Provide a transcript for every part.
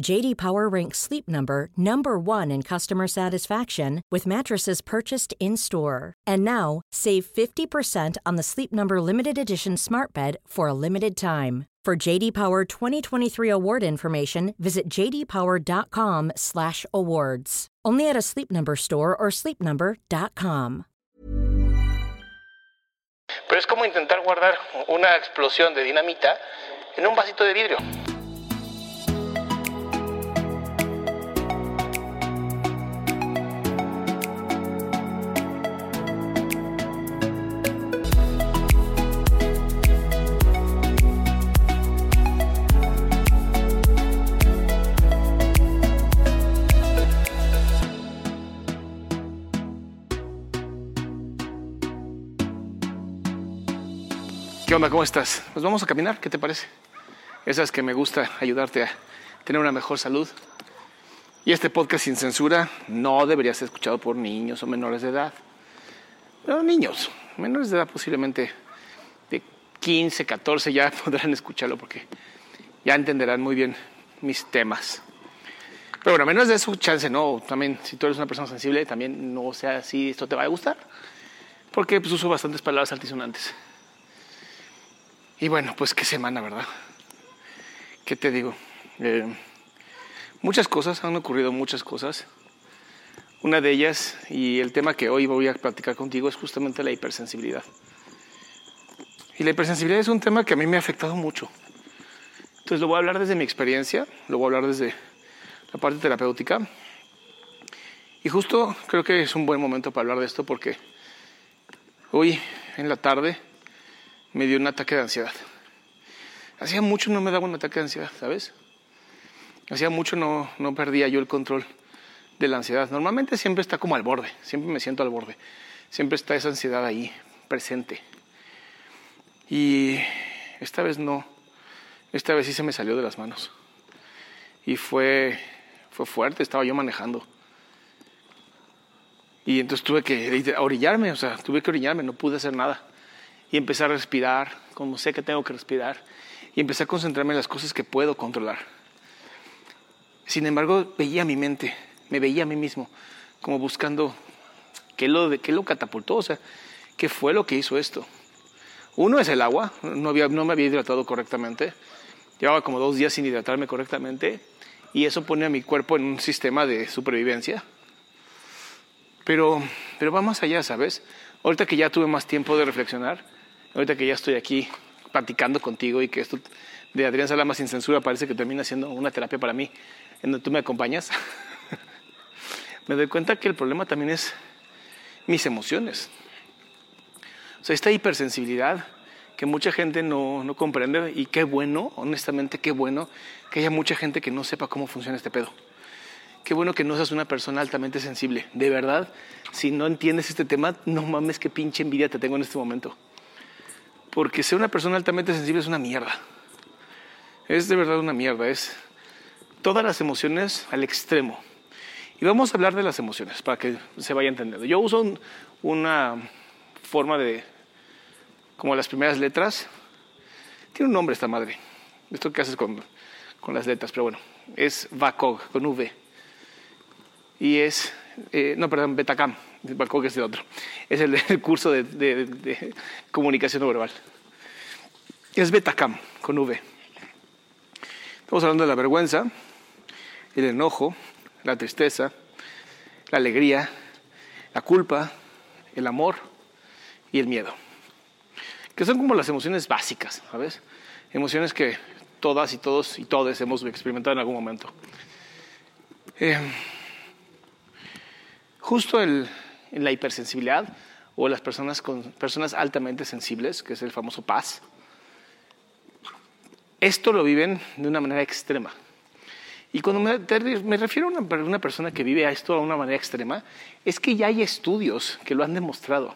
JD Power ranks Sleep Number number 1 in customer satisfaction with mattresses purchased in-store. And now, save 50% on the Sleep Number limited edition Smart Bed for a limited time. For JD Power 2023 award information, visit jdpower.com/awards. Only at a Sleep Number store or sleepnumber.com. Pero es como intentar guardar una explosión de dinamita en un vasito de vidrio. ¿Qué onda? ¿Cómo estás? Pues vamos a caminar, ¿qué te parece? Esa es que me gusta ayudarte a tener una mejor salud. Y este podcast sin censura no debería ser escuchado por niños o menores de edad. Pero niños, menores de edad posiblemente de 15, 14 ya podrán escucharlo porque ya entenderán muy bien mis temas. Pero bueno, menos de eso, chance, no. También, si tú eres una persona sensible, también no sea así, esto te va a gustar. Porque pues, uso bastantes palabras altisonantes. Y bueno, pues qué semana, ¿verdad? ¿Qué te digo? Eh, muchas cosas, han ocurrido muchas cosas. Una de ellas, y el tema que hoy voy a platicar contigo, es justamente la hipersensibilidad. Y la hipersensibilidad es un tema que a mí me ha afectado mucho. Entonces lo voy a hablar desde mi experiencia, lo voy a hablar desde la parte terapéutica. Y justo creo que es un buen momento para hablar de esto porque hoy en la tarde me dio un ataque de ansiedad. Hacía mucho no me daba un ataque de ansiedad, ¿sabes? Hacía mucho no, no perdía yo el control de la ansiedad. Normalmente siempre está como al borde, siempre me siento al borde. Siempre está esa ansiedad ahí, presente. Y esta vez no. Esta vez sí se me salió de las manos. Y fue, fue fuerte, estaba yo manejando. Y entonces tuve que orillarme, o sea, tuve que orillarme, no pude hacer nada y empecé a respirar como sé que tengo que respirar y empecé a concentrarme en las cosas que puedo controlar. Sin embargo, veía mi mente, me veía a mí mismo como buscando qué lo, qué lo catapultó, o sea, qué fue lo que hizo esto. Uno es el agua, no, había, no me había hidratado correctamente, llevaba como dos días sin hidratarme correctamente y eso pone a mi cuerpo en un sistema de supervivencia. Pero, pero va más allá, ¿sabes? Ahorita que ya tuve más tiempo de reflexionar, ahorita que ya estoy aquí platicando contigo y que esto de Adrián Salama sin censura parece que termina siendo una terapia para mí, en donde tú me acompañas, me doy cuenta que el problema también es mis emociones. O sea, esta hipersensibilidad que mucha gente no, no comprende y qué bueno, honestamente, qué bueno que haya mucha gente que no sepa cómo funciona este pedo. Qué bueno que no seas una persona altamente sensible. De verdad, si no entiendes este tema, no mames qué pinche envidia te tengo en este momento. Porque ser una persona altamente sensible es una mierda. Es de verdad una mierda. Es todas las emociones al extremo. Y vamos a hablar de las emociones para que se vaya entendiendo. Yo uso una forma de, como las primeras letras. Tiene un nombre esta madre. Esto que haces con, con las letras, pero bueno, es VACOG, con V y es, eh, no, perdón, Betacam, que es el otro, es el, del curso de, de, de, comunicación no verbal. Es Betacam, con V. Estamos hablando de la vergüenza, el enojo, la tristeza, la alegría, la culpa, el amor y el miedo. Que son como las emociones básicas, ¿sabes? Emociones que todas y todos y todes hemos experimentado en algún momento. Eh, justo en la hipersensibilidad o las personas, con, personas altamente sensibles, que es el famoso paz, esto lo viven de una manera extrema. Y cuando me, refiero a una, una, persona que vive a esto de una manera extrema, es que ya hay estudios que lo han demostrado.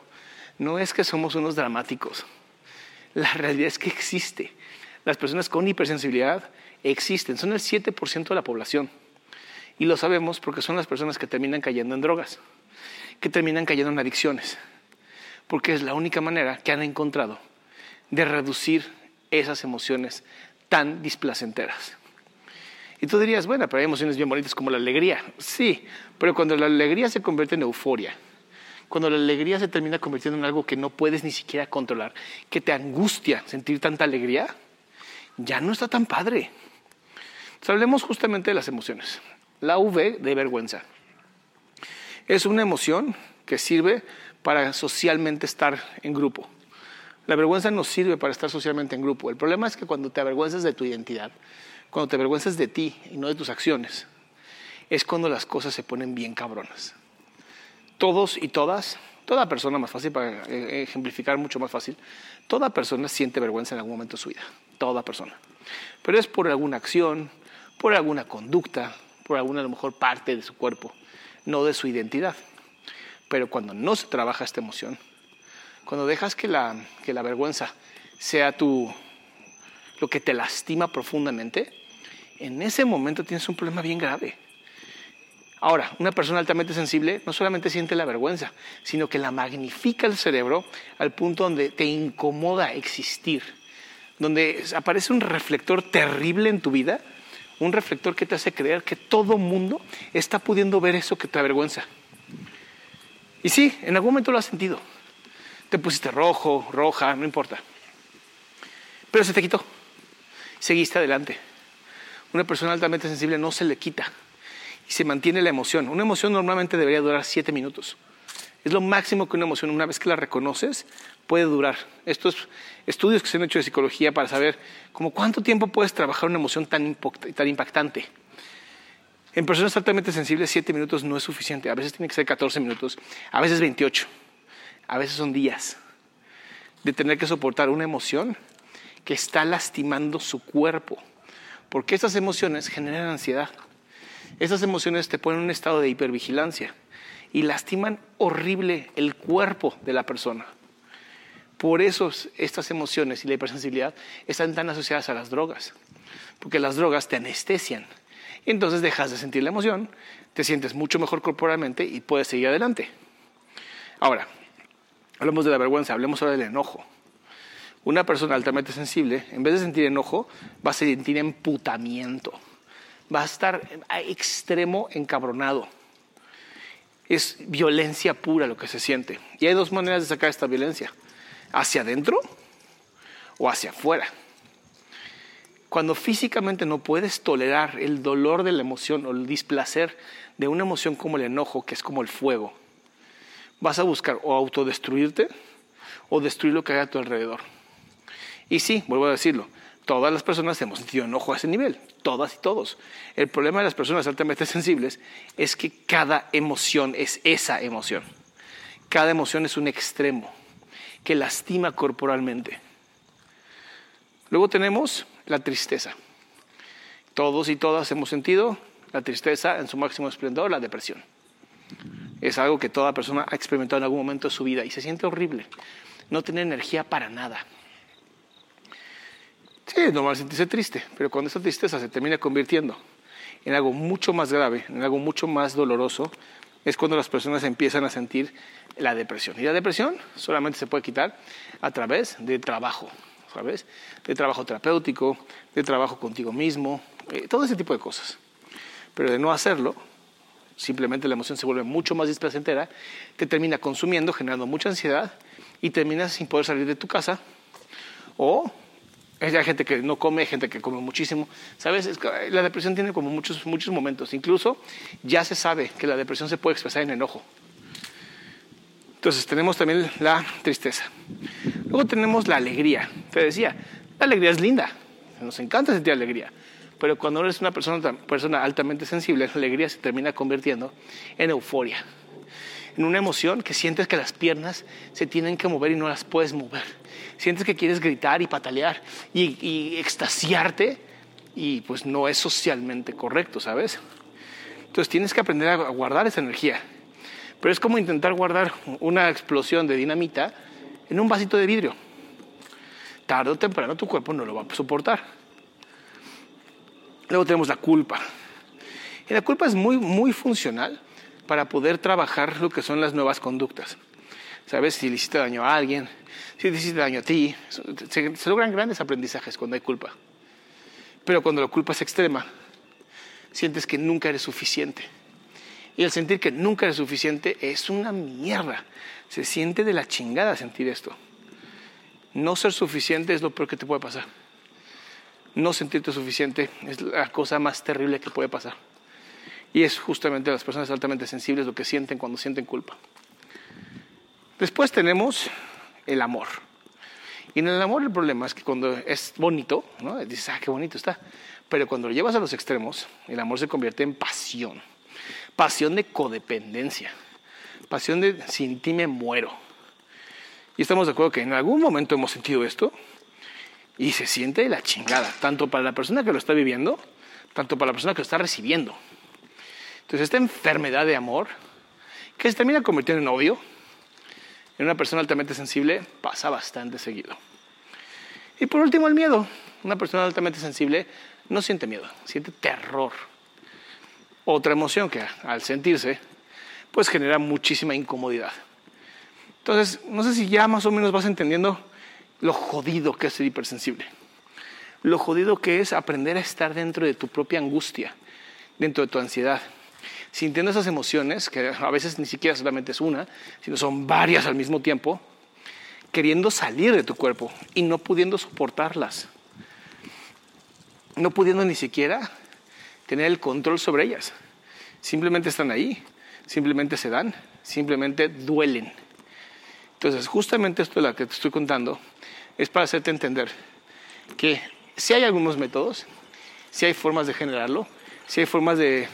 No es que somos unos dramáticos. La realidad es que existe. Las personas con hipersensibilidad existen, son el 7% de la población. Y lo sabemos porque son las personas que terminan cayendo en drogas, que terminan cayendo en adicciones, porque es la única manera que han encontrado de reducir esas emociones tan displacenteras. Y tú dirías, bueno, pero hay emociones bien bonitas como la alegría. Sí, pero cuando la alegría se convierte en euforia, cuando la alegría se termina convirtiendo en algo que no puedes ni siquiera controlar, que te angustia sentir tanta alegría, ya no está tan padre. Entonces, hablemos justamente de las emociones. La V de vergüenza. Es una emoción que sirve para socialmente estar en grupo. La vergüenza no sirve para estar socialmente en grupo. El problema es que cuando te avergüenzas de tu identidad, cuando te avergüenzas de ti y no de tus acciones, es cuando las cosas se ponen bien cabronas. Todos y todas, toda persona, más fácil para eh, ejemplificar mucho más fácil, toda persona siente vergüenza en algún momento de su vida. Toda persona. Pero es por alguna acción, por alguna conducta, por alguna a lo mejor parte de su cuerpo, no de su identidad. Pero cuando no se trabaja esta emoción, cuando dejas que la, que la vergüenza sea tu, lo que te lastima profundamente, en ese momento tienes un problema bien grave. Ahora, una persona altamente sensible no solamente siente la vergüenza, sino que la magnifica el cerebro al punto donde te incomoda existir, donde aparece un reflector terrible en tu vida, un reflector que te hace creer que todo mundo está pudiendo ver eso que te avergüenza. Y sí, en algún momento lo has sentido. Te pusiste rojo, roja, no importa. Pero se te quitó. Seguiste adelante. Una persona altamente sensible no se le quita y se mantiene la emoción. Una emoción normalmente debería durar siete minutos. Es lo máximo que una emoción, una vez que la reconoces, puede durar. Estos estudios que se han hecho de psicología para saber como cuánto tiempo puedes trabajar una emoción tan, tan impactante. En personas altamente sensibles, siete minutos no es suficiente. A veces tiene que ser 14 minutos, a veces 28 a veces son días de tener que soportar una emoción que está lastimando su cuerpo, porque esas emociones generan ansiedad. Esas emociones te ponen en un estado de hipervigilancia y lastiman horrible el cuerpo de la persona. Por eso estas emociones y la hipersensibilidad están tan asociadas a las drogas, porque las drogas te anestesian. entonces dejas de sentir la emoción, te sientes mucho mejor corporalmente y puedes seguir adelante. Ahora, Hablamos de la vergüenza, hablemos ahora del enojo. Una persona altamente sensible, en vez de sentir enojo, va a sentir emputamiento. Va a estar a extremo encabronado. Es violencia pura lo que se siente. Y hay dos maneras de sacar esta violencia. Hacia adentro o hacia afuera. Cuando físicamente no puedes tolerar el dolor de la emoción o el displacer de una emoción como el enojo, que es como el fuego, vas a buscar o autodestruirte o destruir lo que hay a tu alrededor. Y sí, vuelvo a decirlo, todas las personas hemos sentido enojo a ese nivel, todas y todos. El problema de las personas altamente sensibles es que cada emoción es esa emoción. Cada emoción es un extremo que lastima corporalmente. Luego tenemos la tristeza. Todos y todas hemos sentido la tristeza en su máximo esplendor, la depresión es algo que toda persona ha experimentado en algún momento de su vida y se siente horrible. No tener energía para nada. Sí, es normal sentirse triste, pero cuando esa tristeza se termina convirtiendo en algo mucho más grave, en algo mucho más doloroso, es cuando las personas empiezan a sentir la depresión. Y la depresión solamente se puede quitar a través de trabajo, ¿sabes? De trabajo terapéutico, de trabajo contigo mismo, eh, todo ese tipo de cosas. Pero de no hacerlo, simplemente la emoción se vuelve mucho más displacentera, te termina consumiendo, generando mucha ansiedad y terminas sin poder salir de tu casa o Hay gente que no come, gente que come muchísimo. ¿Sabes? Es la depresión tiene como muchos, muchos momentos. Incluso ya se sabe que la depresión se puede expresar en enojo. Entonces tenemos también la tristeza. Luego tenemos la alegría. Te decía, la alegría es linda. Nos encanta sentir alegría. Pero cuando eres una persona, persona altamente sensible, la alegría se termina convirtiendo en euforia. En una emoción que sientes que las piernas se tienen que mover y no las puedes mover. Sientes que quieres gritar y patalear y, extasiarte y pues no es socialmente correcto, ¿sabes? Entonces tienes que aprender a guardar esa energía. Pero es como intentar guardar una explosión de dinamita en un vasito de vidrio. Tarde o temprano tu cuerpo no lo va a soportar. Luego tenemos la culpa. Y la culpa es muy, muy funcional para poder trabajar lo que son las nuevas conductas. ¿Sabes? Si le hiciste daño a alguien, si le hiciste daño a ti, se, se logran grandes aprendizajes cuando hay culpa. Pero cuando la culpa es extrema, sientes que nunca eres suficiente. Y el sentir que nunca eres suficiente es una mierda. Se siente de la chingada sentir esto. No ser suficiente es lo peor que te puede pasar. No sentirte suficiente es la cosa más terrible que puede pasar. Y es justamente las personas altamente sensibles lo que sienten cuando sienten culpa. Después tenemos el amor. Y en el amor el problema es que cuando es bonito, ¿no? dices, ah, qué bonito está. Pero cuando lo llevas a los extremos, el amor se convierte en pasión. Pasión de codependencia. Pasión de sin ti me muero. Y estamos de acuerdo que en algún momento hemos sentido esto y se siente la chingada, tanto para la persona que lo está viviendo, tanto para la persona que lo está recibiendo. Entonces esta enfermedad de amor, que se termina convirtiendo en odio, en una persona altamente sensible, pasa bastante seguido. Y por último el miedo. Una persona altamente sensible no siente miedo, siente terror. Otra emoción que al sentirse, pues genera muchísima incomodidad. Entonces, no sé si ya más o menos vas entendiendo lo jodido que es ser hipersensible. Lo jodido que es aprender a estar dentro de tu propia angustia, dentro de tu ansiedad, sintiendo esas emociones, que a veces ni siquiera solamente es una, sino son varias al mismo tiempo, queriendo salir de tu cuerpo y no pudiendo soportarlas. No pudiendo ni siquiera tener el control sobre ellas. Simplemente están ahí, simplemente se dan, simplemente duelen. Entonces, justamente esto de lo que te estoy contando es para hacerte entender que si hay algunos métodos, si hay formas de generarlo, si hay formas de,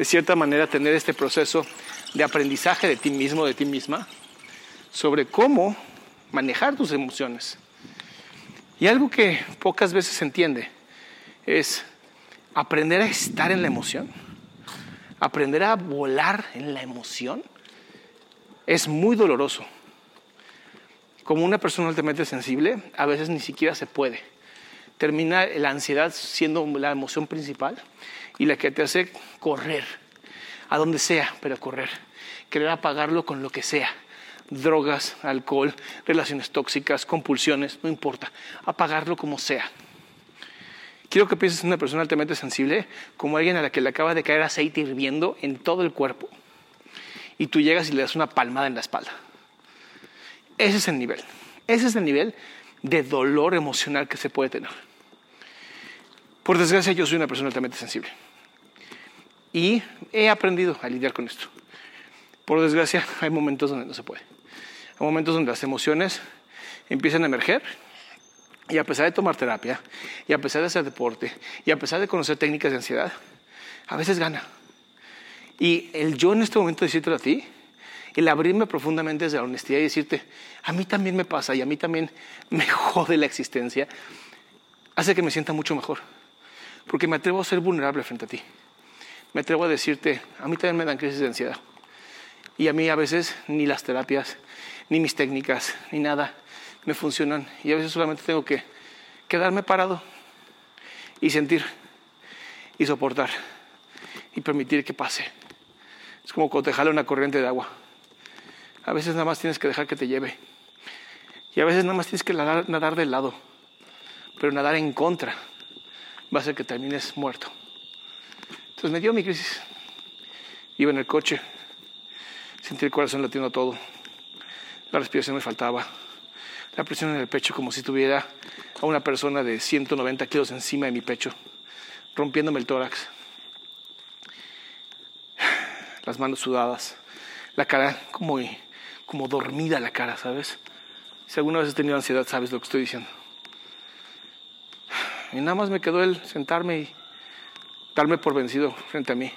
de cierta manera, tener este proceso de aprendizaje de ti mismo, de ti misma, sobre cómo manejar tus emociones. Y algo que pocas veces se entiende es aprender a estar en la emoción, aprender a volar en la emoción, es muy doloroso como una persona altamente sensible, a veces ni siquiera se puede. Termina la ansiedad siendo la emoción principal y la que te hace correr, a donde sea, pero correr. Querer apagarlo con lo que sea. Drogas, alcohol, relaciones tóxicas, compulsiones, no importa. Apagarlo como sea. Quiero que pienses en una persona altamente sensible como alguien a la que le acaba de caer aceite hirviendo en todo el cuerpo. Y tú llegas y le das una palmada en la espalda. Ese es el nivel. Ese es el nivel de dolor emocional que se puede tener. Por desgracia, yo soy una persona altamente sensible. Y he aprendido a lidiar con esto. Por desgracia, hay momentos donde no se puede. Hay momentos donde las emociones empiezan a emerger y a pesar de tomar terapia, y a pesar de hacer deporte, y a pesar de conocer técnicas de ansiedad, a veces gana. Y el yo en este momento decirte a ti, el abrirme profundamente desde la honestidad y decirte, a mí también me pasa y a mí también me jode la existencia, hace que me sienta mucho mejor. Porque me atrevo a ser vulnerable frente a ti. Me atrevo a decirte, a mí también me dan crisis de ansiedad. Y a mí a veces ni las terapias, ni mis técnicas, ni nada me funcionan. Y a veces solamente tengo que quedarme parado y sentir y soportar y permitir que pase. Es como cuando te jala una corriente de agua. A veces nada más tienes que dejar que te lleve. Y a veces nada más tienes que nadar, nadar del lado. Pero nadar en contra va a hacer que termines muerto. Entonces me dio mi crisis. Iba en el coche, sentí el corazón latiendo todo. La respiración me faltaba. La presión en el pecho como si tuviera a una persona de 190 kilos encima de mi pecho, rompiéndome el tórax. Las manos sudadas, la cara como, como dormida la cara, ¿sabes? Si alguna vez has tenido ansiedad, sabes lo que estoy diciendo. Y nada más me quedó el sentarme y darme por vencido frente a mí.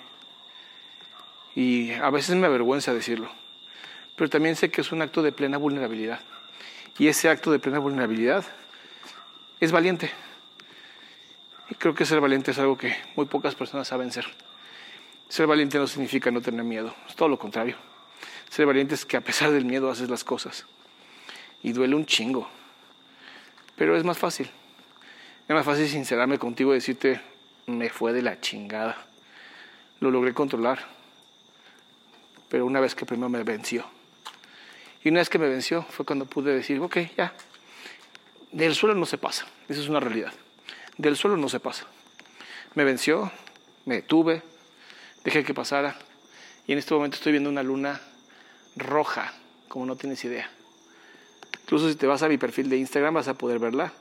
Y a veces me avergüenza decirlo, pero también sé que es un acto de plena vulnerabilidad. Y ese acto de plena vulnerabilidad es valiente. Y creo que ser valiente es algo que muy pocas personas saben ser. Ser valiente no significa no tener miedo, es todo lo contrario. Ser valiente es que a pesar del miedo haces las cosas. Y duele un chingo. Pero es más fácil. Es más fácil sincerarme contigo y decirte, me fue de la chingada. Lo logré controlar. Pero una vez que primero me venció. Y una vez que me venció fue cuando pude decir, ok, ya. Del suelo no se pasa. Esa es una realidad. Del suelo no se pasa. Me venció, me detuve, dejé que pasara. Y en este momento estoy viendo una luna roja, como no tienes idea. Incluso si te vas a mi perfil de Instagram vas a poder verla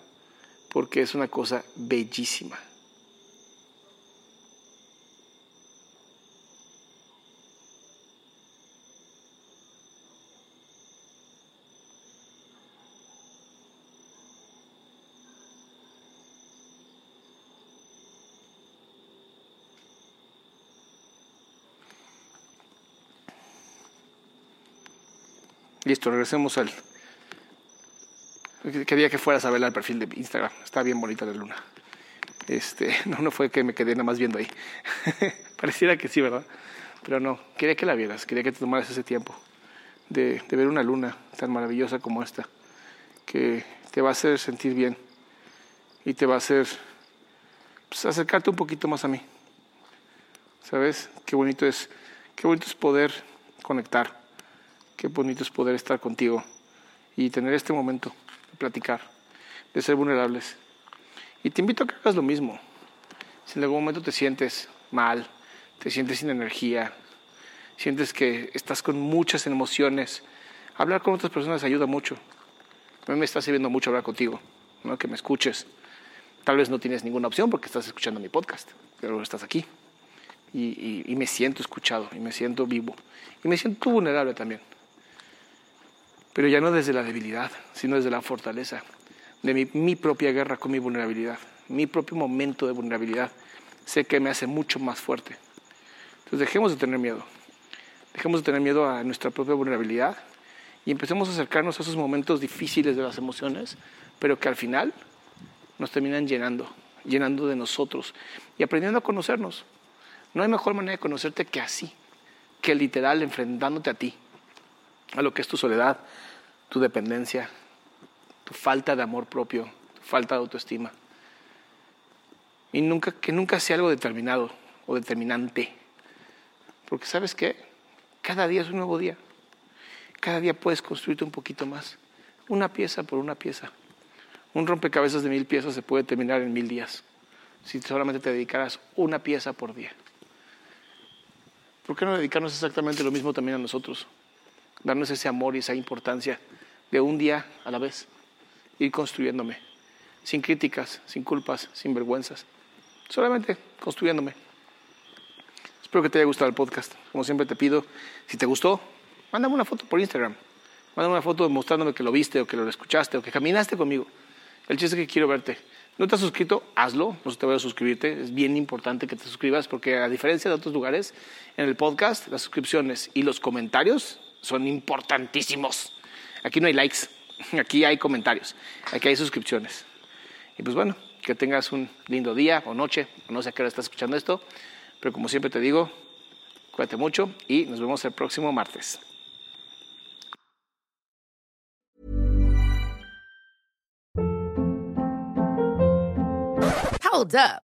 porque es una cosa bellísima. Listo, regresemos al, Quería que fueras a ver el perfil de Instagram. Está bien bonita la luna. Este, no, fue que me quedé nada más viendo ahí. Pareciera que sí, ¿verdad? Pero no, quería que la vieras, quería que te tomaras ese tiempo de, de ver una luna tan maravillosa como esta, que te va a hacer sentir bien y te va a hacer pues, acercarte un poquito más a mí. ¿Sabes? Qué bonito es, qué bonito es poder conectar, qué bonito es poder estar contigo y tener este momento platicar, de ser vulnerables. Y te invito a que hagas lo mismo. Si en algún momento te sientes mal, te sientes sin energía, sientes que estás con muchas emociones, hablar con otras personas ayuda mucho. A mí me está sirviendo mucho hablar contigo, ¿no? que me escuches. Tal vez no tienes ninguna opción porque estás escuchando mi podcast, pero estás aquí. Y, y me siento escuchado, y me siento vivo, y me siento vulnerable también pero ya no desde la debilidad, sino desde la fortaleza, de mi, propia guerra con mi vulnerabilidad, mi propio momento de vulnerabilidad, sé que me hace mucho más fuerte. Entonces dejemos de tener miedo, dejemos de tener miedo a nuestra propia vulnerabilidad y empecemos a acercarnos a esos momentos difíciles de las emociones, pero que al final nos terminan llenando, llenando de nosotros y aprendiendo a conocernos. No hay mejor manera de conocerte que así, que literal enfrentándote a ti, a lo que es tu soledad, tu dependencia, tu falta de amor propio, tu falta de autoestima. Y nunca, que nunca sea algo determinado o determinante. Porque sabes qué, cada día es un nuevo día. Cada día puedes construirte un poquito más, una pieza por una pieza. Un rompecabezas de mil piezas se puede terminar en mil días, si solamente te dedicaras una pieza por día. ¿Por qué no dedicarnos exactamente lo mismo también a nosotros? Darnos ese amor y esa importancia de un día a la vez, ir construyéndome, sin críticas, sin culpas, sin vergüenzas, solamente construyéndome. Espero que te haya gustado el podcast. Como siempre te pido, si te gustó, mándame una foto por Instagram. Mándame una foto mostrándome que lo viste o que lo escuchaste o que caminaste conmigo. El chiste es que quiero verte. ¿No te has suscrito? Hazlo. No te voy a suscribirte. Es bien importante que te suscribas porque a diferencia de otros lugares, en el podcast, las suscripciones y los comentarios son importantísimos. Aquí no hay likes, aquí hay comentarios, aquí hay suscripciones. Y pues bueno, que tengas un lindo día o noche, no sé a qué hora estás escuchando esto, pero como siempre te digo, cuídate mucho y nos vemos el próximo martes. Hold up.